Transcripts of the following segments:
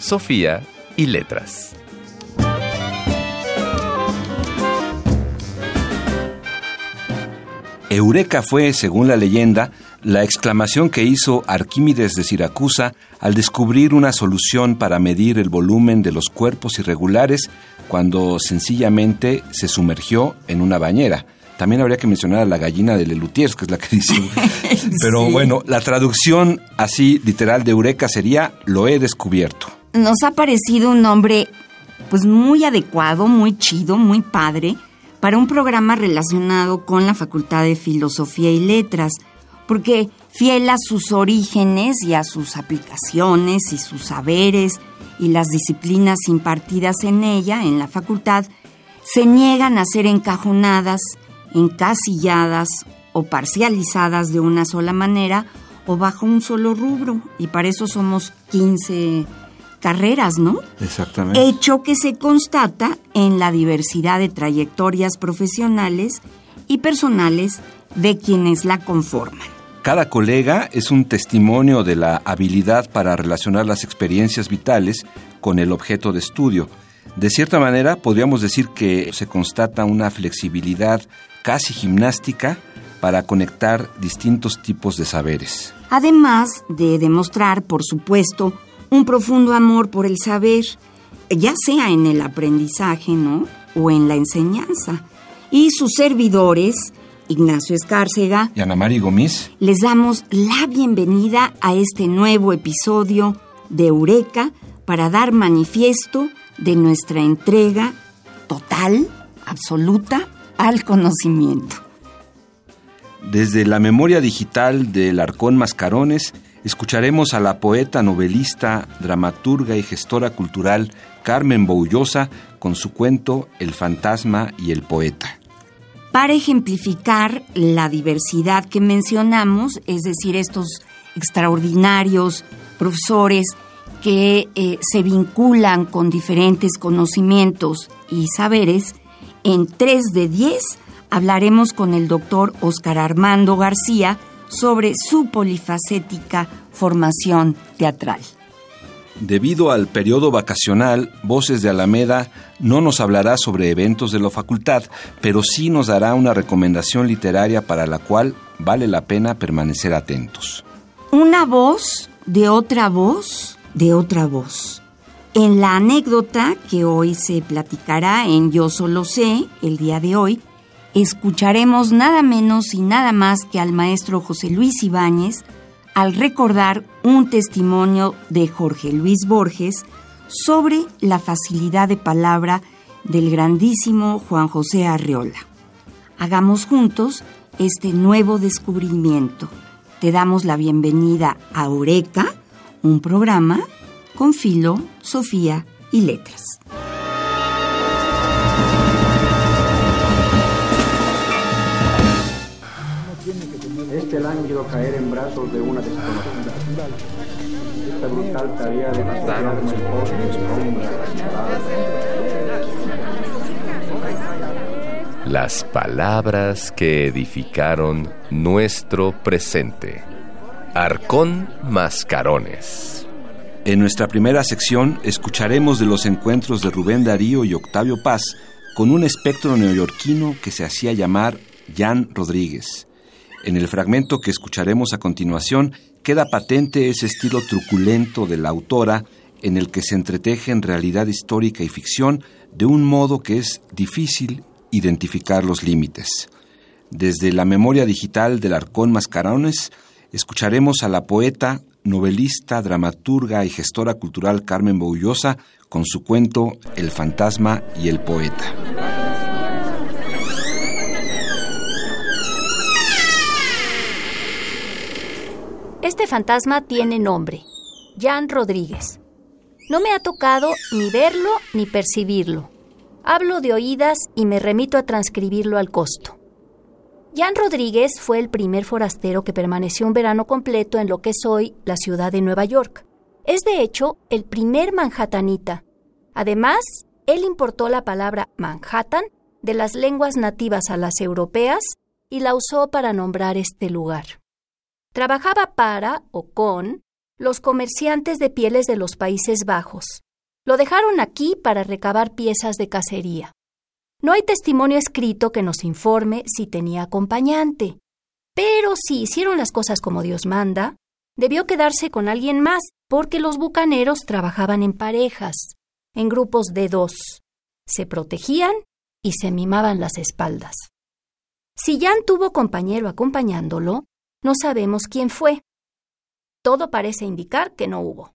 Sofía y letras. Eureka fue, según la leyenda, la exclamación que hizo Arquímedes de Siracusa al descubrir una solución para medir el volumen de los cuerpos irregulares cuando sencillamente se sumergió en una bañera. También habría que mencionar a la gallina de Lelutiers, que es la que dice. Pero bueno, la traducción así literal de Eureka sería lo he descubierto. Nos ha parecido un nombre pues muy adecuado, muy chido, muy padre para un programa relacionado con la Facultad de Filosofía y Letras porque fiel a sus orígenes y a sus aplicaciones y sus saberes y las disciplinas impartidas en ella, en la facultad, se niegan a ser encajonadas, encasilladas o parcializadas de una sola manera o bajo un solo rubro. Y para eso somos 15 carreras, ¿no? Exactamente. Hecho que se constata en la diversidad de trayectorias profesionales y personales de quienes la conforman. Cada colega es un testimonio de la habilidad para relacionar las experiencias vitales con el objeto de estudio. De cierta manera, podríamos decir que se constata una flexibilidad casi gimnástica para conectar distintos tipos de saberes. Además de demostrar, por supuesto, un profundo amor por el saber, ya sea en el aprendizaje, ¿no? O en la enseñanza. Y sus servidores Ignacio Escárcega y Ana María Gómez, les damos la bienvenida a este nuevo episodio de Eureka para dar manifiesto de nuestra entrega total, absoluta, al conocimiento. Desde la memoria digital del Arcón Mascarones, escucharemos a la poeta, novelista, dramaturga y gestora cultural Carmen Boullosa con su cuento El fantasma y el poeta. Para ejemplificar la diversidad que mencionamos, es decir, estos extraordinarios profesores que eh, se vinculan con diferentes conocimientos y saberes, en 3 de 10 hablaremos con el doctor Oscar Armando García sobre su polifacética formación teatral. Debido al periodo vacacional, Voces de Alameda no nos hablará sobre eventos de la facultad, pero sí nos dará una recomendación literaria para la cual vale la pena permanecer atentos. Una voz de otra voz de otra voz. En la anécdota que hoy se platicará en Yo Solo Sé, el día de hoy, escucharemos nada menos y nada más que al maestro José Luis Ibáñez, al recordar un testimonio de Jorge Luis Borges sobre la facilidad de palabra del grandísimo Juan José Arreola. Hagamos juntos este nuevo descubrimiento. Te damos la bienvenida a Eureka, un programa con filo, Sofía y letras. Este lánguido caer en brazos de una desconocida. Esta brutal tarea de Las palabras que edificaron nuestro presente. Arcón Mascarones. En nuestra primera sección escucharemos de los encuentros de Rubén Darío y Octavio Paz con un espectro neoyorquino que se hacía llamar Jan Rodríguez. En el fragmento que escucharemos a continuación queda patente ese estilo truculento de la autora en el que se entreteje en realidad histórica y ficción de un modo que es difícil identificar los límites. Desde la memoria digital del Arcón Mascarones, escucharemos a la poeta, novelista, dramaturga y gestora cultural Carmen Boullosa con su cuento El fantasma y el poeta. Este fantasma tiene nombre, Jan Rodríguez. No me ha tocado ni verlo ni percibirlo. Hablo de oídas y me remito a transcribirlo al costo. Jan Rodríguez fue el primer forastero que permaneció un verano completo en lo que es hoy la ciudad de Nueva York. Es de hecho el primer manhattanita. Además, él importó la palabra Manhattan de las lenguas nativas a las europeas y la usó para nombrar este lugar. Trabajaba para o con los comerciantes de pieles de los Países Bajos. Lo dejaron aquí para recabar piezas de cacería. No hay testimonio escrito que nos informe si tenía acompañante, pero si hicieron las cosas como Dios manda, debió quedarse con alguien más, porque los bucaneros trabajaban en parejas, en grupos de dos. Se protegían y se mimaban las espaldas. Si Jan tuvo compañero acompañándolo, no sabemos quién fue. Todo parece indicar que no hubo.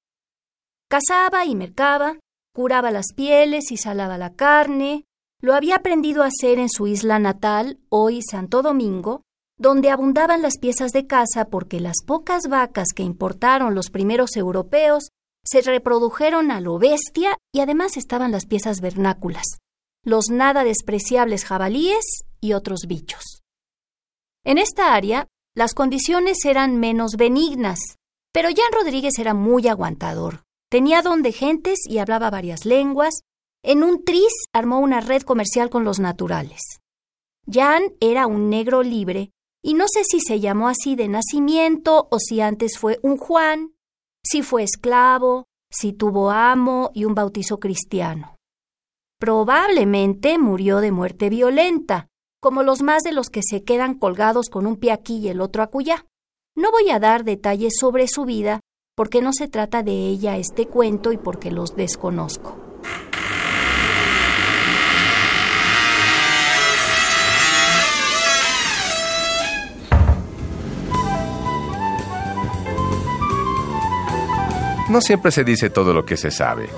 Cazaba y mercaba, curaba las pieles y salaba la carne. Lo había aprendido a hacer en su isla natal, hoy Santo Domingo, donde abundaban las piezas de caza porque las pocas vacas que importaron los primeros europeos se reprodujeron a lo bestia y además estaban las piezas vernáculas, los nada despreciables jabalíes y otros bichos. En esta área, las condiciones eran menos benignas, pero Jan Rodríguez era muy aguantador. Tenía don de gentes y hablaba varias lenguas. En un tris armó una red comercial con los naturales. Jan era un negro libre, y no sé si se llamó así de nacimiento o si antes fue un Juan, si fue esclavo, si tuvo amo y un bautizo cristiano. Probablemente murió de muerte violenta, como los más de los que se quedan colgados con un pie aquí y el otro acullá. No voy a dar detalles sobre su vida, porque no se trata de ella este cuento y porque los desconozco. No siempre se dice todo lo que se sabe,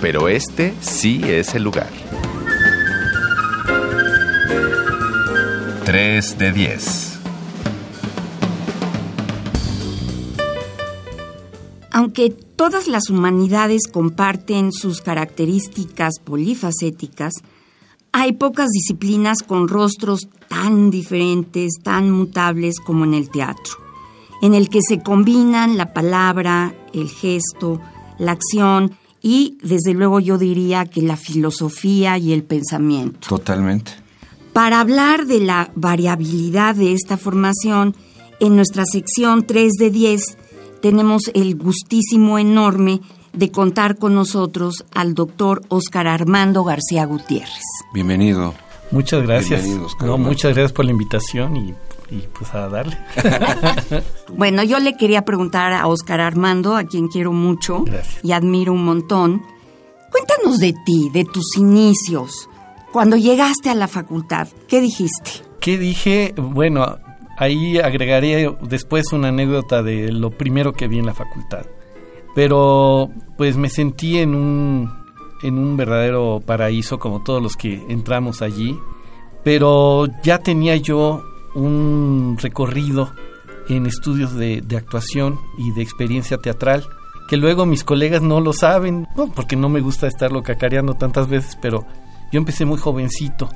pero este sí es el lugar. 3 de 10. Aunque todas las humanidades comparten sus características polifacéticas, hay pocas disciplinas con rostros tan diferentes, tan mutables como en el teatro, en el que se combinan la palabra, el gesto, la acción y, desde luego, yo diría que la filosofía y el pensamiento. Totalmente. Para hablar de la variabilidad de esta formación, en nuestra sección 3 de 10 tenemos el gustísimo enorme de contar con nosotros al doctor Oscar Armando García Gutiérrez. Bienvenido. Muchas gracias. Bienvenido, Oscar no, muchas gracias por la invitación y, y pues a darle. Bueno, yo le quería preguntar a Oscar Armando, a quien quiero mucho Gracias. y admiro un montón. Cuéntanos de ti, de tus inicios. Cuando llegaste a la facultad, ¿qué dijiste? ¿Qué dije? Bueno, ahí agregaré después una anécdota de lo primero que vi en la facultad. Pero pues me sentí en un, en un verdadero paraíso como todos los que entramos allí. Pero ya tenía yo un recorrido en estudios de, actuación y de experiencia teatral que luego mis colegas no lo saben, porque no me gusta estarlo cacareando tantas veces, pero yo empecé muy jovencito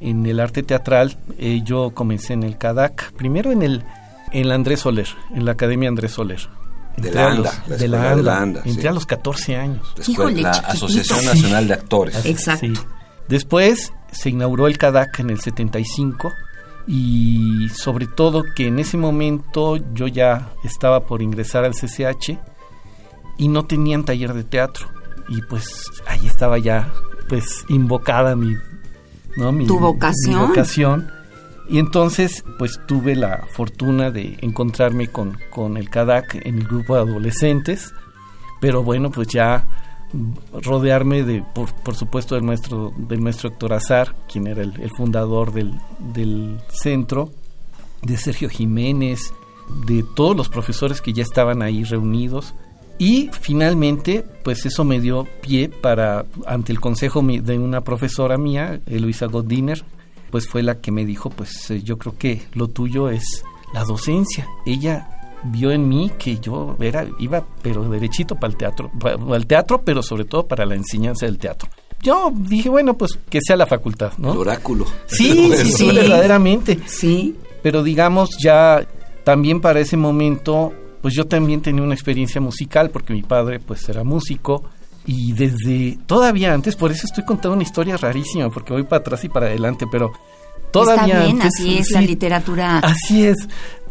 en el arte teatral. eh, yo comencé en el CADAC, primero en el en la Andrés Soler, en la Academia Andrés Soler. De la ANDA, los- la de escuela la de la ANDA. ANDA, Entré sí. a los 14 años. La, escuela- Híjole, la chiquitito. Asociación Sí. Nacional de Actores. Exacto. Sí. Después se inauguró el CADAC en el 75 y sobre todo que en ese momento yo ya estaba por ingresar al CCH y no tenían taller de teatro y pues ahí estaba ya pues invocada mi ¿no? mi, Tu mi vocación. vocación. y entonces pues tuve la fortuna de encontrarme con, con el CADAC en el grupo de adolescentes pero bueno pues ya rodearme de por, por supuesto del maestro del maestro Héctor Azar quien era el, el fundador del, del centro de Sergio Jiménez de todos los profesores que ya estaban ahí reunidos y finalmente pues eso me dio pie para ante el consejo de una profesora mía Luisa Godiner pues fue la que me dijo pues eh, yo creo que lo tuyo es la docencia ella vio en mí que yo era iba pero derechito para el teatro, para el teatro, pero sobre todo para la enseñanza del teatro. Yo dije, bueno, pues que sea la facultad, ¿no? El oráculo. Sí, sí, sí, verdaderamente. Sí. Pero digamos ya también para ese momento, pues yo también tenía una experiencia musical porque mi padre pues era músico y desde todavía antes, por eso estoy contando una historia rarísima porque voy para atrás y para adelante, pero todavía Está bien, antes, así es la literatura Así es.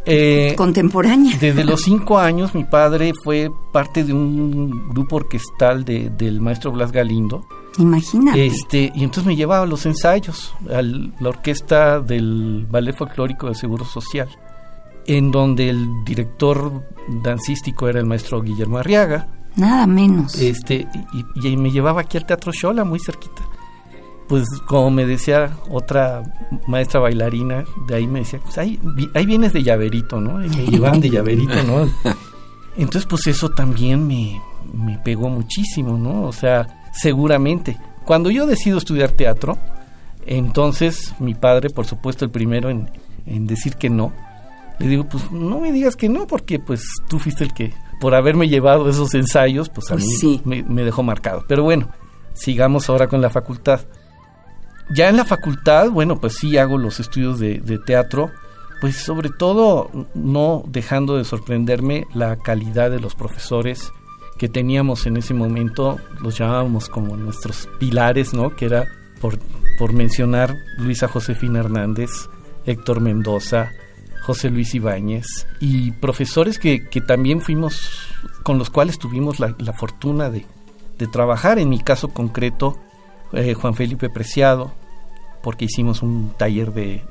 Eh, contemporánea. desde los cinco años mi padre fue parte de un grupo orquestal de- del maestro Blas Galindo. Imagínate. Este, y entonces me llevaba a los ensayos, a la orquesta del Ballet Folclórico del Seguro Social, en donde el director dancístico era el maestro Guillermo Arriaga, Nada menos. este, y, y me llevaba aquí al Teatro Xola, muy cerquita. Pues como me decía otra maestra bailarina, de ahí me decía, pues ahí, vi- ahí vienes de llaverito, ¿no? Y me llevaban de llaverito, ¿no? Entonces, pues eso también me, me pegó muchísimo, ¿no? O sea, seguramente. Cuando yo decido estudiar teatro, entonces mi padre, por supuesto, el primero en, en decir que no, le digo, pues no me digas que no, porque pues tú fuiste el que, por haberme llevado esos ensayos, pues a Pues mí sí. me, me dejó marcado. Pero bueno, sigamos ahora con la facultad. Ya en la facultad, bueno, pues sí hago los estudios de, de teatro, pues sobre todo no dejando de sorprenderme la calidad de los profesores que teníamos en ese momento, los llamábamos como nuestros pilares, ¿no? Que era, por, por mencionar, Luisa Josefina Hernández, Héctor Mendoza, José Luis Ibáñez, y profesores que, que también fuimos, con los cuales tuvimos la, la fortuna de, de trabajar, en mi caso concreto, eh, Juan Felipe Preciado, porque hicimos un taller de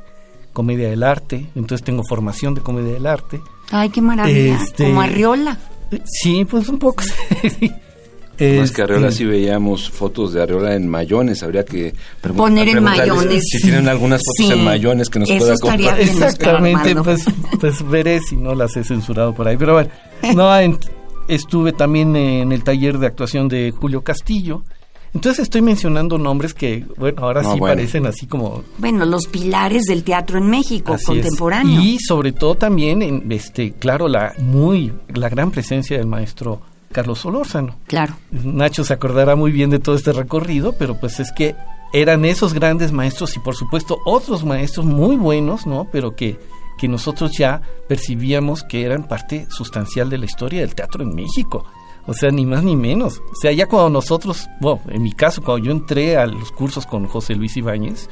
comedia del arte, entonces tengo formación de comedia del arte. Ay, qué maravilla. Este- Como Arriola. Eh, Sí, pues un poco. Más que Arreola Este, sí veíamos fotos de Arreola en mayones, habría que Poner en mayones. Si tienen algunas fotos Sí. en mayones que nos pueda compartir. Exactamente, pues, pues veré si no las he censurado por ahí. Pero bueno, no, en- estuve también en el taller de actuación de Julio Castillo. Entonces estoy mencionando nombres que, bueno, ahora No, sí bueno. parecen así como Bueno, los pilares del teatro en México Así es. contemporáneo. Y sobre todo también, en, este, claro, la muy, la gran presencia del maestro Carlos Solórzano. Claro. Nacho se acordará muy bien de todo este recorrido, pero pues es que eran esos grandes maestros y por supuesto otros maestros muy buenos, ¿no? Pero que, que nosotros ya percibíamos que eran parte sustancial de la historia del teatro en México. O sea, ni más ni menos. O sea, ya cuando nosotros, bueno, en mi caso, cuando yo entré a los cursos con José Luis Ibáñez,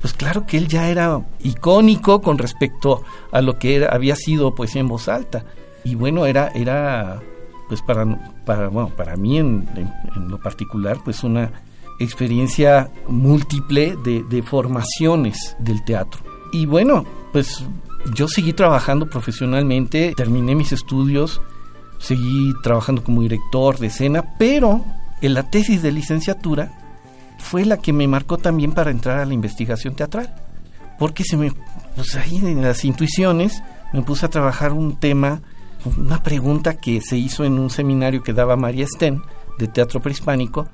pues claro que él ya era icónico con respecto a lo que era, había sido poesía en voz alta. Y bueno, era, era pues para, para, bueno, para mí en, en- en lo particular, pues una experiencia múltiple de, de formaciones del teatro. Y bueno, pues yo seguí trabajando profesionalmente, terminé mis estudios, seguí trabajando como director de escena, pero en la tesis de licenciatura fue la que me marcó también para entrar a la investigación teatral. Porque se me, pues ahí en las intuiciones me puse a trabajar un tema, una pregunta que se hizo en un seminario que daba María Sten de teatro prehispánico,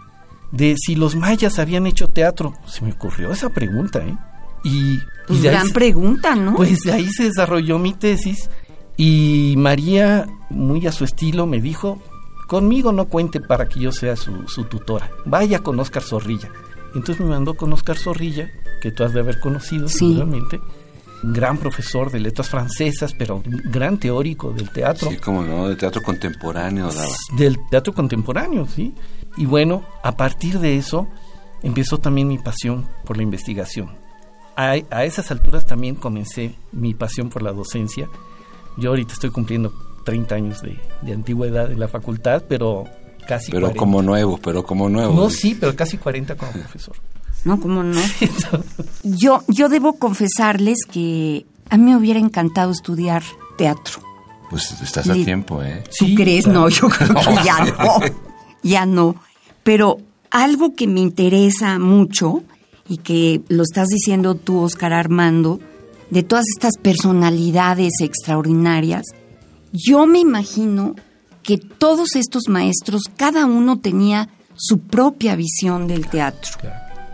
de si los mayas habían hecho teatro. Se me ocurrió esa pregunta, ¿eh? Y, Pues y de ahí gran pregunta, ¿no? pues de ahí se desarrolló mi tesis y María, muy a su estilo, me dijo, conmigo no cuente para que yo sea su, su tutora, vaya con Oscar Zorrilla. Entonces me mandó con Oscar Zorrilla, que tú has de haber conocido Sí. seguramente, gran profesor de letras francesas, pero gran teórico del teatro Sí, como no, de teatro contemporáneo daba. del teatro contemporáneo, ¿sí? Y bueno, a partir de eso empezó también mi pasión por la investigación. A, a esas alturas también comencé mi pasión por la docencia. Yo ahorita estoy cumpliendo 30 años de, de antigüedad en la facultad, pero casi Pero 40. como nuevo, pero como nuevo. No, sí, pero casi 40 como profesor. No, ¿cómo no? Yo, yo debo confesarles que a mí me hubiera encantado estudiar teatro. Pues estás a tiempo, ¿eh? ¿Tú Sí, crees? claro. No, yo creo que ya no. Ya no. Pero algo que me interesa mucho y que lo estás diciendo tú, Oscar Armando, de todas estas personalidades extraordinarias, yo me imagino que todos estos maestros, cada uno tenía su propia visión del teatro.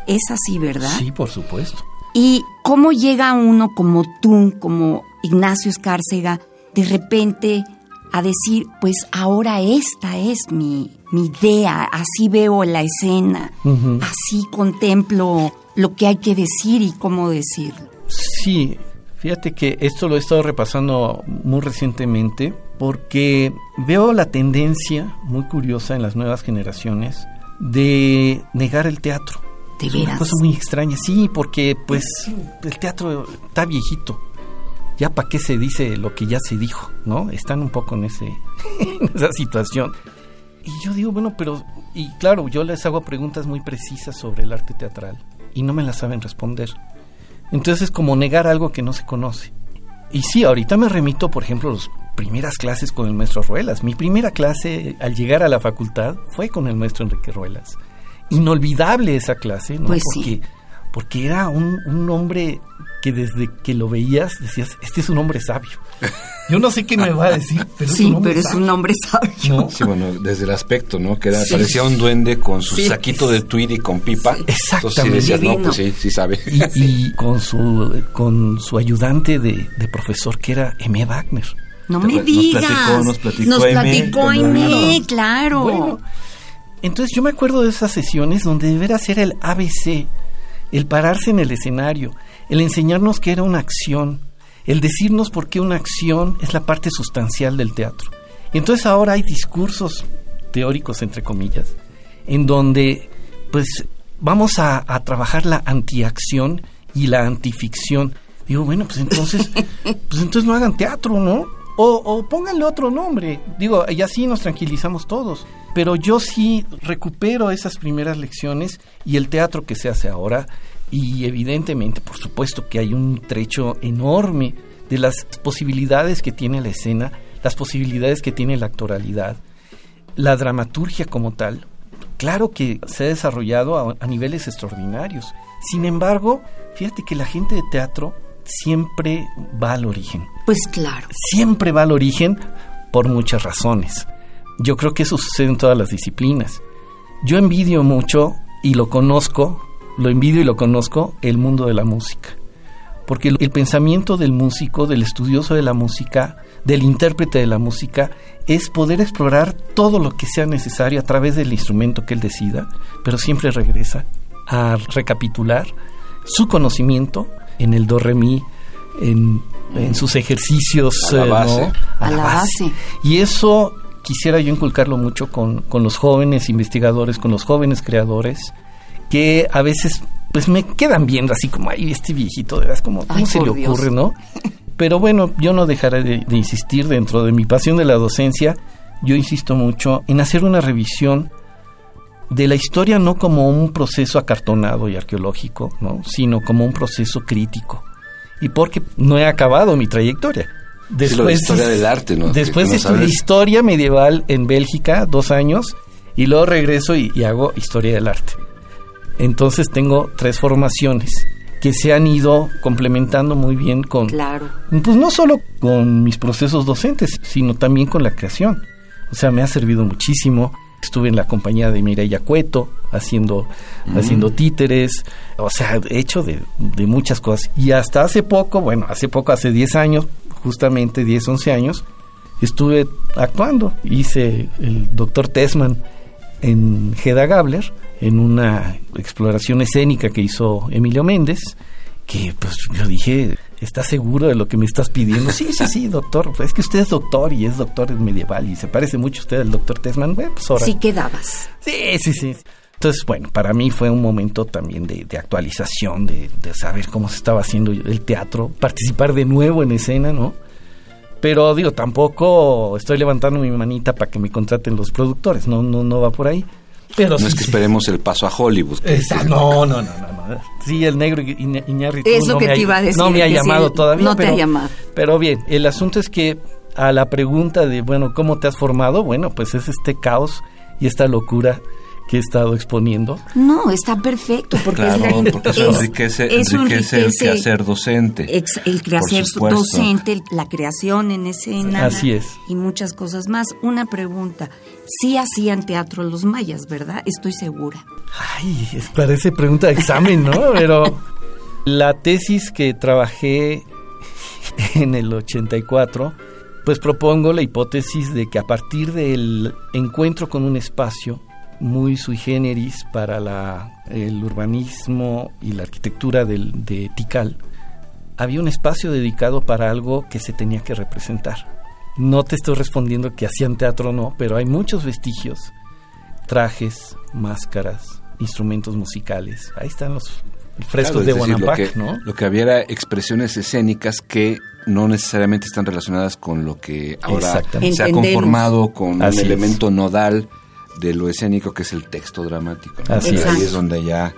Es así, ¿verdad? Sí, por supuesto. ¿Y cómo llega uno como tú, como Ignacio Escárcega, de repente a decir, pues ahora esta es mi, mi idea, así veo la escena, así contemplo lo que hay que decir y cómo decirlo. Sí, fíjate que esto lo he estado repasando muy recientemente porque veo la tendencia muy curiosa en las nuevas generaciones de negar el teatro. De Es una cosa muy extraña, sí, porque pues el teatro está viejito. Ya para qué se dice lo que ya se dijo, ¿no? Están un poco en ese en esa situación. Y yo digo, bueno, pero y claro, yo les hago preguntas muy precisas sobre el arte teatral y no me las saben responder. Entonces es como negar algo que no se conoce. Y sí, ahorita me remito, por ejemplo, a las primeras clases con el maestro Ruelas. Mi primera clase al llegar a la facultad fue con el maestro Enrique Ruelas. Inolvidable esa clase, ¿no? Pues porque, sí. porque era un, un hombre que desde que lo veías decías, este es un hombre sabio. Yo no sé qué me va a decir, pero es Sí, un hombre pero es sabio. un hombre sabio. ¿no? Sí, bueno, desde el aspecto, ¿no? Que era, parecía un duende con su Sí. saquito de tweed y con pipa. Entonces sí Exactamente. decías, no, Divino. pues sí, sí sabe. Y, y con su con su ayudante de, de profesor que era M. Wagner. No me pla- nos digas. platicó- nos platicó Nos platicó Aimé, claro. Bueno, entonces yo me acuerdo de esas sesiones donde de veras era el ABC, el pararse en el escenario, el enseñarnos que era una acción, el decirnos por qué una acción es la parte sustancial del teatro. Y entonces ahora hay discursos teóricos, entre comillas, en donde pues vamos a, a trabajar la antiacción y la antificción. Digo, bueno, pues entonces, pues entonces no hagan teatro, ¿no? O, pónganle otro nombre. Digo, y así nos tranquilizamos todos. Pero yo sí recupero esas primeras lecciones y el teatro que se hace ahora. Y evidentemente, por supuesto que hay un trecho enorme de las posibilidades que tiene la escena, las posibilidades que tiene la actoralidad, la dramaturgia como tal. Claro que se ha desarrollado a, a niveles extraordinarios. Sin embargo, fíjate que la gente de teatro siempre va al origen Pues claro. siempre va al origen por muchas razones. Yo creo que eso sucede en todas las disciplinas. Yo envidio mucho y lo conozco, lo envidio y lo conozco, el mundo de la música. Porque el, pensamiento del músico, del estudioso de la música, del intérprete de la música, es poder explorar todo lo que sea necesario a través del instrumento que él decida, pero siempre regresa a recapitular su conocimiento en el do re mi, en, en sus ejercicios A la eh, ¿no? base. A la base. Y eso quisiera yo inculcarlo mucho con, con los jóvenes investigadores, con los jóvenes creadores, que a veces pues me quedan viendo así como, ay, este viejito, de verdad, como, ¿cómo Ay, se le Dios. ocurre, no? Pero bueno, yo no dejaré de, de insistir dentro de mi pasión de la docencia, yo insisto mucho en hacer una revisión de la historia no como un proceso acartonado y arqueológico, ¿no? sino como un proceso crítico. Y porque no he acabado mi trayectoria. Sí, lo de historia del arte, ¿no? Que- Después que no estudié sabes. historia medieval en Bélgica, dos años, y luego regreso y, y hago historia del arte. Entonces tengo tres formaciones que se han ido complementando muy bien con, Claro. pues no solo con mis procesos docentes, sino también con la creación. O sea, me ha servido muchísimo. Estuve en la compañía de Mireya Cueto haciendo, haciendo títeres, o sea, he hecho de, de muchas cosas. Y hasta hace poco, bueno, hace poco, hace 10 años, justamente 10, 11 años, estuve actuando. Hice el doctor Tessman en Hedda Gabler, en una exploración escénica que hizo Emilio Méndez, que pues yo dije, ¿estás seguro de lo que me estás pidiendo? Sí, sí, sí, doctor, pues es que usted es doctor y es doctor medieval y se parece mucho a usted al doctor Tessman. Bueno, pues ahora. Sí quedabas. Sí, sí, sí. Entonces, bueno, para mí fue un momento también de, de actualización, de, de saber cómo se estaba haciendo el teatro, participar de nuevo en escena, ¿no? Pero digo, tampoco estoy levantando mi manita para que me contraten los productores, no, no, no va por ahí. Pero No sí, es que sí. esperemos el paso a Hollywood. Esa- no, no, no, no, no. Sí, el negro Iñ- Iñárritu Es lo no que me te ha- iba a decir, No me ha llamado todavía. no te pero, ha llamado. Pero bien, el asunto es que a la pregunta de, bueno, ¿cómo te has formado? Bueno, pues es este caos y esta locura que he estado exponiendo. No, está perfecto. Porque es la- porque eso es- enriquece, eso enriquece el quehacer docente. ex- el quehacer docente, la creación en escena. Así es. Y muchas cosas más. Una pregunta. Sí hacían teatro los mayas, ¿verdad? Estoy segura. Ay, es- parece pregunta de examen, ¿no? Pero la tesis que trabajé en el 84 pues propongo la hipótesis de que a partir del encuentro con un espacio muy sui generis para la, el urbanismo y la arquitectura del, de Tikal, había un espacio dedicado para algo que se tenía que representar. No te estoy respondiendo que hacían teatro o no, pero hay muchos vestigios, trajes, máscaras, instrumentos musicales. Ahí están los frescos de Bonaparte, ¿no? Lo que había era expresiones escénicas que no necesariamente están relacionadas con lo que ahora se ha conformado con un elemento nodal de lo escénico que es el texto dramático. Así Ahí es donde ya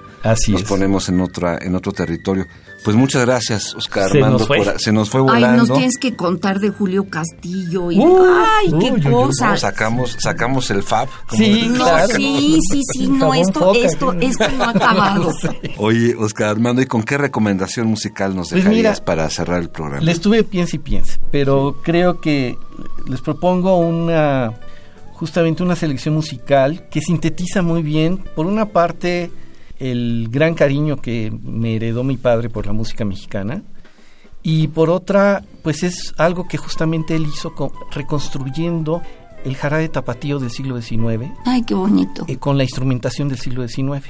nos ponemos en otra en otro territorio. Pues muchas gracias, Oscar se Nos fue. se nos fue volando. Ay, nos tienes que contar de Julio Castillo. Y, ay, qué cosa. sacamos, sacamos el FAB. Sí, no, sí, sí, sí, no, esto, esto, esto no ha acabado. Oye, Oscar Armando, ¿y con qué recomendación musical nos pues dejarías para cerrar el programa? Le estuve piense y piense, pero creo que les propongo una justamente una selección musical que sintetiza muy bien, por una parte, el gran cariño que me heredó mi padre por la música mexicana, y por otra, pues es algo que justamente él hizo reconstruyendo el jarabe tapatío del siglo XIX. Ay, qué bonito. Eh, con la instrumentación del siglo XIX.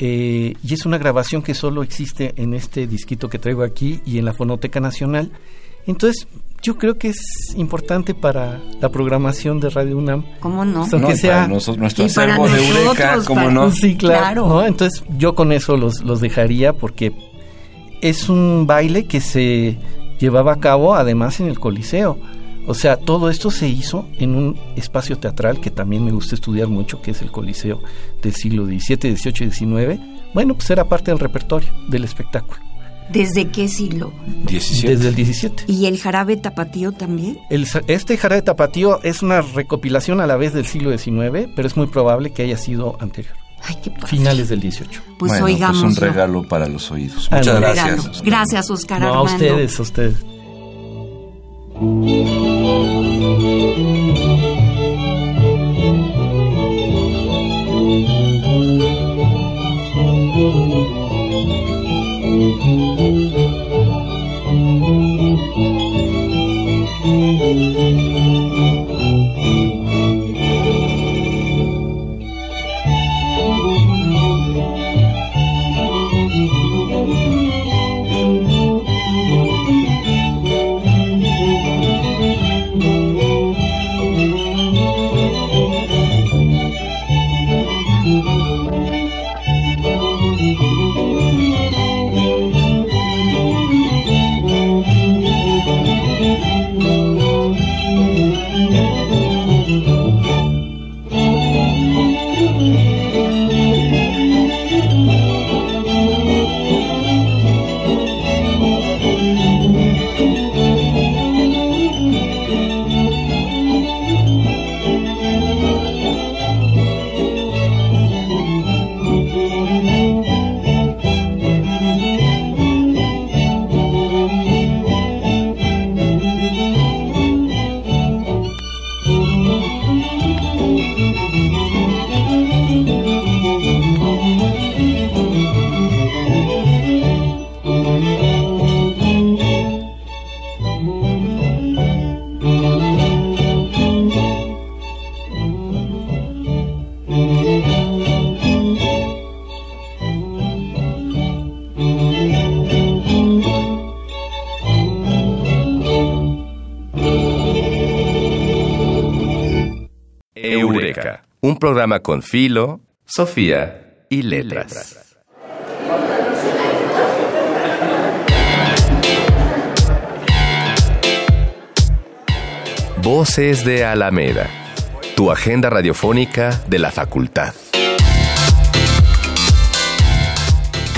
Eh, y es una grabación que solo existe en este disquito que traigo aquí y en la Fonoteca Nacional. Entonces, yo creo que es importante para la programación de Radio UNAM. ¿Cómo no? que sea nuestro acervo de Eureka, ¿cómo no? Sí, claro. Entonces yo con eso los, los dejaría porque es un baile que se llevaba a cabo además en el Coliseo. O sea, todo esto se hizo en un espacio teatral que también me gusta estudiar mucho, que es el Coliseo del siglo XVII, XVIII y XIX. Bueno, pues era parte del repertorio del espectáculo. ¿Desde qué siglo? Desde el 17. ¿Y el jarabe tapatío también? este jarabe tapatío es una recopilación a la vez del siglo XIX, pero es muy probable que haya sido anterior. Ay, qué Finales del 18. Pues bueno, oigamos. Pues un regalo para los oídos. Muchas gracias. Gracias, Oscar no, A ustedes, a ustedes. Programa con Filo, Sofía y Letras. Voces de Alameda, tu agenda radiofónica de la facultad.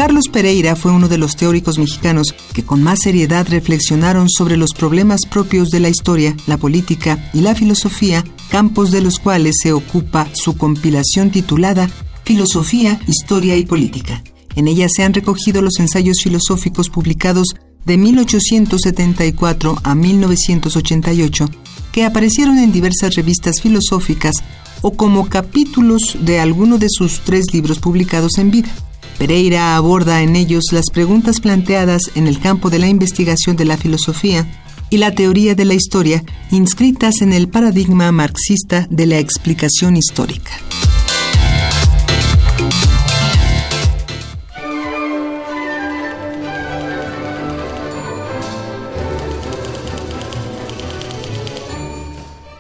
Carlos Pereira fue uno de los teóricos mexicanos que con más seriedad reflexionaron sobre los problemas propios de la historia, la política y la filosofía, campos de los cuales se ocupa su compilación titulada Filosofía, Historia y Política. En ella se han recogido los ensayos filosóficos publicados de 1874 a 1988, que aparecieron en diversas revistas filosóficas o como capítulos de alguno de sus tres libros publicados en vida. Pereira aborda en ellos las preguntas planteadas en el campo de la investigación de la filosofía, y la teoría de la historia, inscritas en el paradigma marxista de la explicación histórica.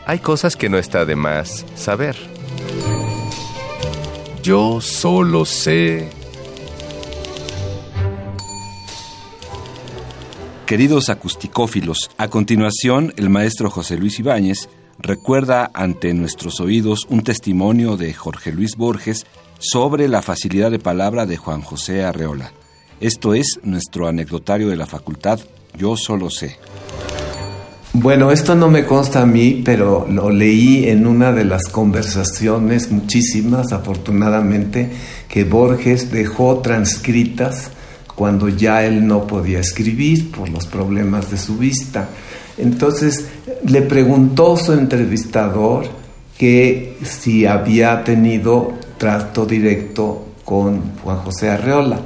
Hay cosas que no está de más saber. Yo solo sé Queridos acusticófilos, a continuación el maestro José Luis Ibáñez recuerda ante nuestros oídos un testimonio de Jorge Luis Borges sobre la facilidad de palabra de Juan José Arreola. Esto es nuestro anecdotario de la facultad Yo solo sé. Bueno, esto no me consta a mí, pero lo leí en una de las conversaciones, muchísimas afortunadamente, que Borges dejó transcritas cuando ya él no podía escribir por los problemas de su vista. Entonces le preguntó su entrevistador que si había tenido trato directo con Juan José Arreola.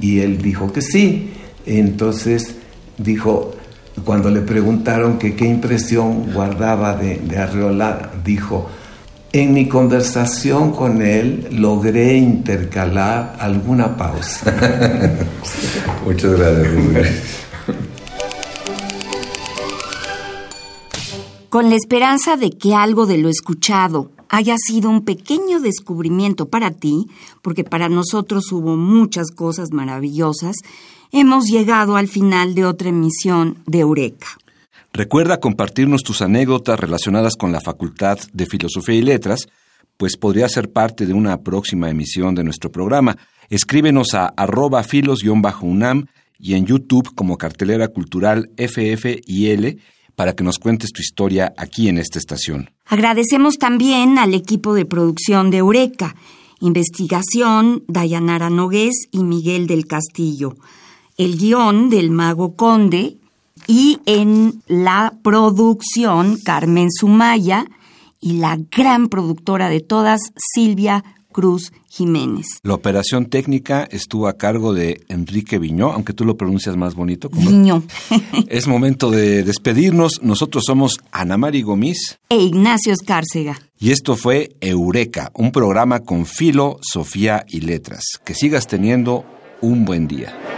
Y, él dijo que sí. Entonces dijo, cuando le preguntaron que qué impresión guardaba de, de Arreola, dijo, en mi conversación con él logré intercalar alguna pausa. Muchas gracias, Con la esperanza de que algo de lo escuchado haya sido un pequeño descubrimiento para ti, porque para nosotros hubo muchas cosas maravillosas, hemos llegado al final de otra emisión de Eureka. Recuerda compartirnos tus anécdotas relacionadas con la Facultad de Filosofía y Letras, pues podría ser parte de una próxima emisión de nuestro programa. Escríbenos a arroba filos-unam y en YouTube como cartelera cultural FF y L para que nos cuentes tu historia aquí en esta estación. Agradecemos también al equipo de producción de Eureka, investigación Dayanara Nogués y Miguel del Castillo, el guion del Mago Conde y en la producción Carmen Sumaya y la gran productora de todas, Silvia Cruz Jiménez. La operación técnica estuvo a cargo de Enrique Viñó, aunque tú lo pronuncias más bonito. Viñó. es momento de despedirnos. Nosotros somos Ana Mari Gomis e Ignacio Escárcega. Y esto fue Eureka, un programa con filo, Sofía y letras. Que sigas teniendo un buen día.